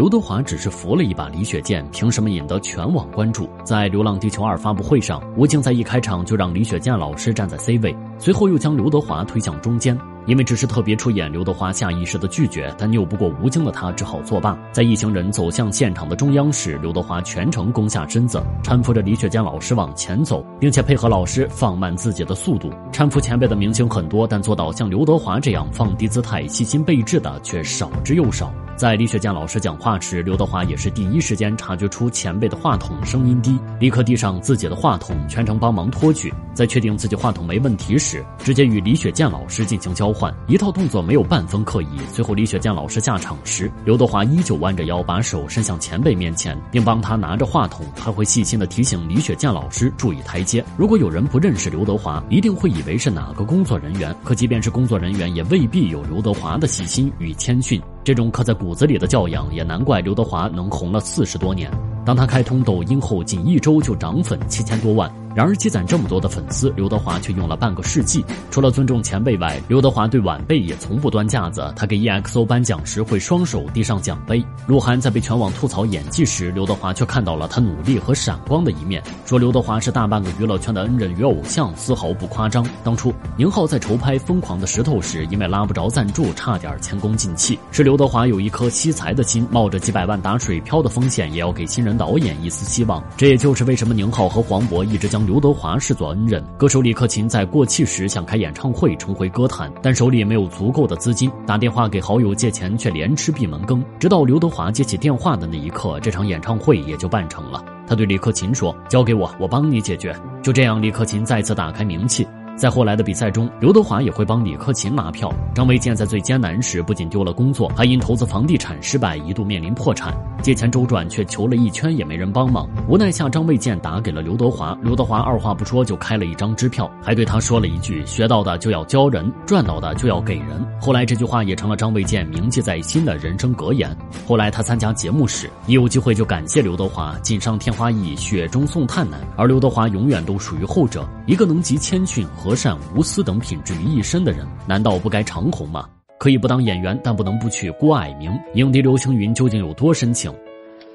刘德华只是扶了一把李雪健，凭什么引得全网关注？在《流浪地球二》发布会上，吴京在一开场就让李雪健老师站在 C 位，随后又将刘德华推向中间。因为只是特别出演，刘德华下意识的拒绝，但拗不过吴京的他只好作罢。在一行人走向现场的中央时，刘德华全程弓下身子，搀扶着李雪健老师往前走，并且配合老师放慢自己的速度。搀扶前辈的明星很多，但做到像刘德华这样放低姿态、细心备至的却少之又少。在李雪健老师讲话时，刘德华也是第一时间察觉出前辈的话筒声音低，立刻递上自己的话筒，全程帮忙托举。在确定自己话筒没问题时，直接与李雪健老师进行交换，一套动作没有半分刻意。随后李雪健老师下场时，刘德华依旧弯着腰，把手伸向前辈面前，并帮他拿着话筒。还会细心的提醒李雪健老师注意台阶。如果有人不认识刘德华，一定会以为是哪个工作人员。可即便是工作人员，也未必有刘德华的细心与谦逊。这种刻在骨子里的教养，也难怪刘德华能红了四十多年。当他开通抖音后，仅一周就涨粉七千多万。然而积攒这么多的粉丝，刘德华却用了半个世纪。除了尊重前辈外，刘德华对晚辈也从不端架子。他给 EXO 颁奖时会双手递上奖杯。鹿晗在被全网吐槽演技时，刘德华却看到了他努力和闪光的一面，说刘德华是大半个娱乐圈的恩人与偶像，丝毫不夸张。当初宁浩在筹拍《疯狂的石头》时，因为拉不着赞助，差点前功尽弃。是刘德华有一颗惜才的心，冒着几百万打水漂的风险，也要给新人导演一丝希望。这也就是为什么宁浩和黄渤一直将刘德华视作恩人。歌手李克勤在过气时想开演唱会重回歌坛，但手里没有足够的资金，打电话给好友借钱，却连吃闭门羹。直到刘德华接起电话的那一刻，这场演唱会也就办成了。他对李克勤说：“交给我，我帮你解决。”就这样，李克勤再次打开名气。在后来的比赛中，刘德华也会帮李克勤拿票。张卫健在最艰难时不仅丢了工作，还因投资房地产失败，一度面临破产。借钱周转，却求了一圈也没人帮忙。无奈下，张卫健打给了刘德华。刘德华二话不说就开了一张支票，还对他说了一句：“学到的就要教人，赚到的就要给人。”后来这句话也成了张卫健铭记在心的人生格言。后来他参加节目时，一有机会就感谢刘德华：“锦上添花易，雪中送炭难。”而刘德华永远都属于后者，一个能集谦逊和。善无私等品质于一身的人，难道不该长红吗？可以不当演员，但不能不娶郭蔼明。影帝刘青云究竟有多深情？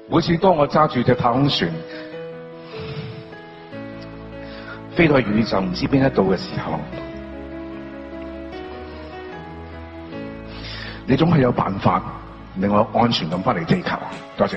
每次当我揸住隻太空船飛去宇宙唔知邊一度嘅時候，你總係有辦法令我安全咁翻嚟地球。多謝。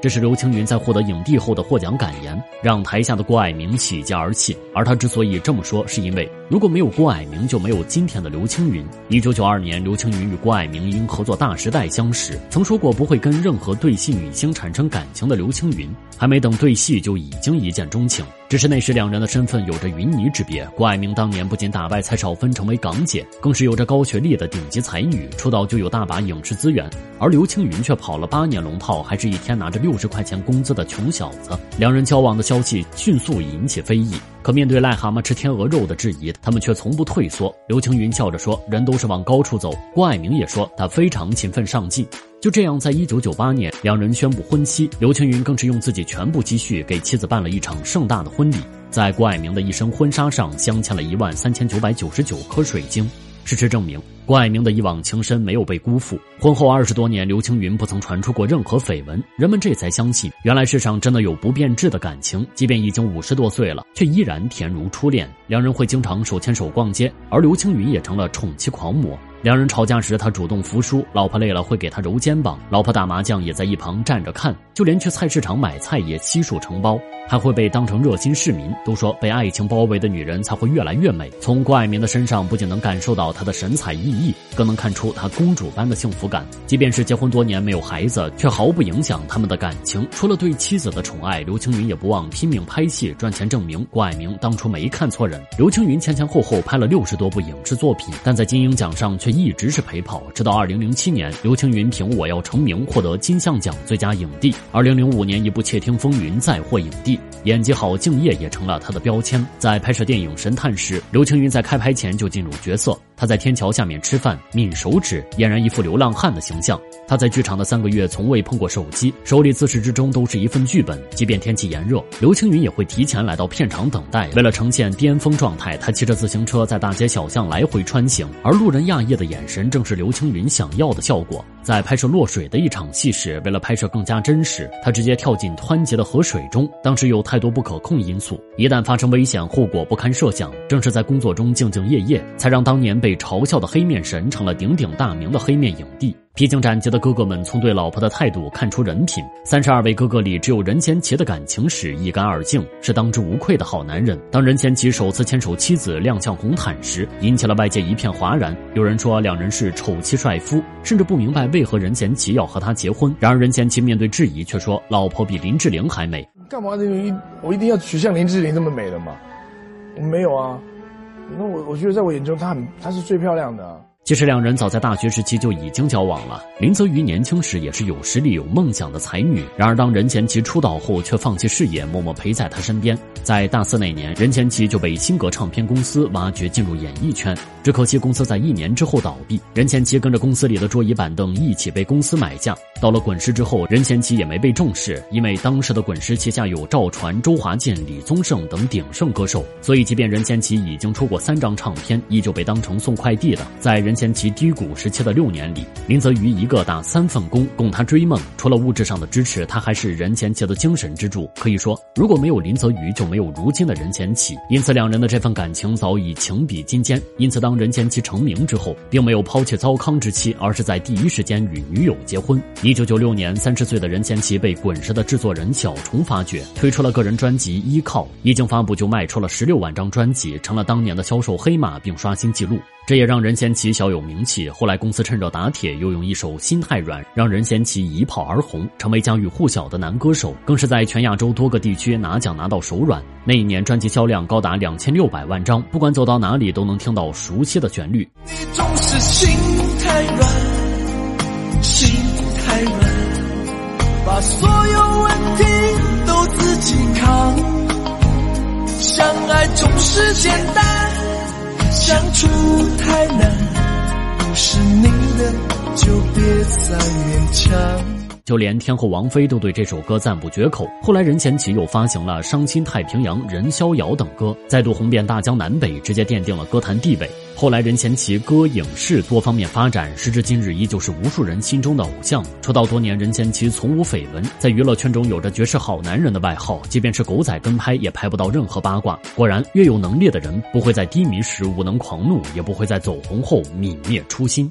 这是刘青云在获得影帝后的获奖感言，让台下的郭蔼明喜极而泣。而他之所以这么说，是因为如果没有郭蔼明，就没有今天的刘青云。一九九二年，刘青云与郭蔼明因合作《大时代》相识，曾说过不会跟任何对戏女星产生感情的刘青云，还没等对戏就已经一见钟情。只是那时两人的身份有着云泥之别。郭爱明当年不仅打败蔡少芬成为港姐，更是有着高学历的顶级才女，出道就有大把影视资源。而刘青云却跑了八年龙套，还是一天拿着六。十块钱工资的穷小子，两人交往的消息迅速引起非议。可面对癞蛤蟆吃天鹅肉的质疑，他们却从不退缩。刘青云笑着说：“人都是往高处走。”郭爱明也说他非常勤奋上进。就这样，在一九九八年，两人宣布婚期。刘青云更是用自己全部积蓄给妻子办了一场盛大的婚礼，在郭蔼明的一身婚纱上镶嵌了一万三千九百九十九颗水晶。事实证明，郭爱明的一往情深没有被辜负。婚后二十多年，刘青云不曾传出过任何绯闻，人们这才相信，原来世上真的有不变质的感情。即便已经五十多岁了，却依然甜如初恋。两人会经常手牵手逛街，而刘青云也成了宠妻狂魔。两人吵架时，他主动服输，老婆累了会给他揉肩膀，老婆打麻将也在一旁站着看，就连去菜市场买菜也悉数承包，还会被当成热心市民。都说被爱情包围的女人才会越来越美。从郭爱明的身上，不仅能感受到她的神采奕意，更能看出她公主般的幸福感。即便是结婚多年没有孩子，却毫不影响他们的感情。除了对妻子的宠爱，刘青云也不忘拼命拍戏赚钱，证明郭蔼明当初没看错人。刘青云前前后后拍了六十多部影视作品，但在金鹰奖上却。一直是陪跑，直到二零零七年，刘青云凭《我要成名》获得金像奖最佳影帝。二零零五年，一部《窃听风云》再获影帝，演技好、敬业也成了他的标签。在拍摄电影《神探》时，刘青云在开拍前就进入角色。他在天桥下面吃饭，抿手指，俨然一副流浪汉的形象。他在剧场的三个月从未碰过手机，手里自始至终都是一份剧本。即便天气炎热，刘青云也会提前来到片场等待。为了呈现巅峰状态，他骑着自行车在大街小巷来回穿行，而路人讶异的眼神正是刘青云想要的效果。在拍摄落水的一场戏时，为了拍摄更加真实，他直接跳进湍急的河水中。当时有太多不可控因素，一旦发生危险，后果不堪设想。正是在工作中兢兢业业，才让当年被被嘲笑的黑面神成了鼎鼎大名的黑面影帝。披荆斩棘的哥哥们从对老婆的态度看出人品。三十二位哥哥里，只有任贤齐的感情史一干二净，是当之无愧的好男人。当任贤齐首次牵手妻子亮相红毯时，引起了外界一片哗然。有人说两人是丑妻帅夫，甚至不明白为何任贤齐要和他结婚。然而任贤齐面对质疑却说：“老婆比林志玲还美。”干嘛？我一定要娶像林志玲这么美的吗？我没有啊。那我我觉得在我眼中，她很她是最漂亮的。其实两人早在大学时期就已经交往了。林泽瑜年轻时也是有实力、有梦想的才女，然而当任贤齐出道后，却放弃事业，默默陪在他身边。在大四那年，任贤齐就被新格唱片公司挖掘进入演艺圈，只可惜公司在一年之后倒闭，任贤齐跟着公司里的桌椅板凳一起被公司买下。到了滚石之后，任贤齐也没被重视，因为当时的滚石旗下有赵传、周华健、李宗盛等鼎盛歌手，所以即便任贤齐已经出过三张唱片，依旧被当成送快递的。在任任贤齐低谷时期的六年里，林则徐一个打三份工供他追梦。除了物质上的支持，他还是任贤齐的精神支柱。可以说，如果没有林则徐，就没有如今的任贤齐。因此，两人的这份感情早已情比金坚。因此，当任贤齐成名之后，并没有抛弃糟糠之妻，而是在第一时间与女友结婚。一九九六年，三十岁的任贤齐被滚石的制作人小虫发掘，推出了个人专辑《依靠》，一经发布就卖出了十六万张专辑，成了当年的销售黑马，并刷新纪录。这也让任贤齐小有名气。后来公司趁热打铁，又用一首《心太软》让任贤齐一炮而红，成为家喻户晓的男歌手，更是在全亚洲多个地区拿奖拿到手软。那一年专辑销量高达两千六百万张，不管走到哪里都能听到熟悉的旋律。你总是心太软，心太软，把所有问题都自己扛，相爱总是简单。相处太难，不是你的就别再勉强。就连天后王菲都对这首歌赞不绝口。后来任贤齐又发行了《伤心太平洋》《人逍遥》等歌，再度红遍大江南北，直接奠定了歌坛地位。后来任贤齐歌影视多方面发展，时至今日依旧是无数人心中的偶像。出道多年，任贤齐从无绯闻，在娱乐圈中有着绝世好男人的外号，即便是狗仔跟拍也拍不到任何八卦。果然，越有能力的人不会在低迷时无能狂怒，也不会在走红后泯灭初心。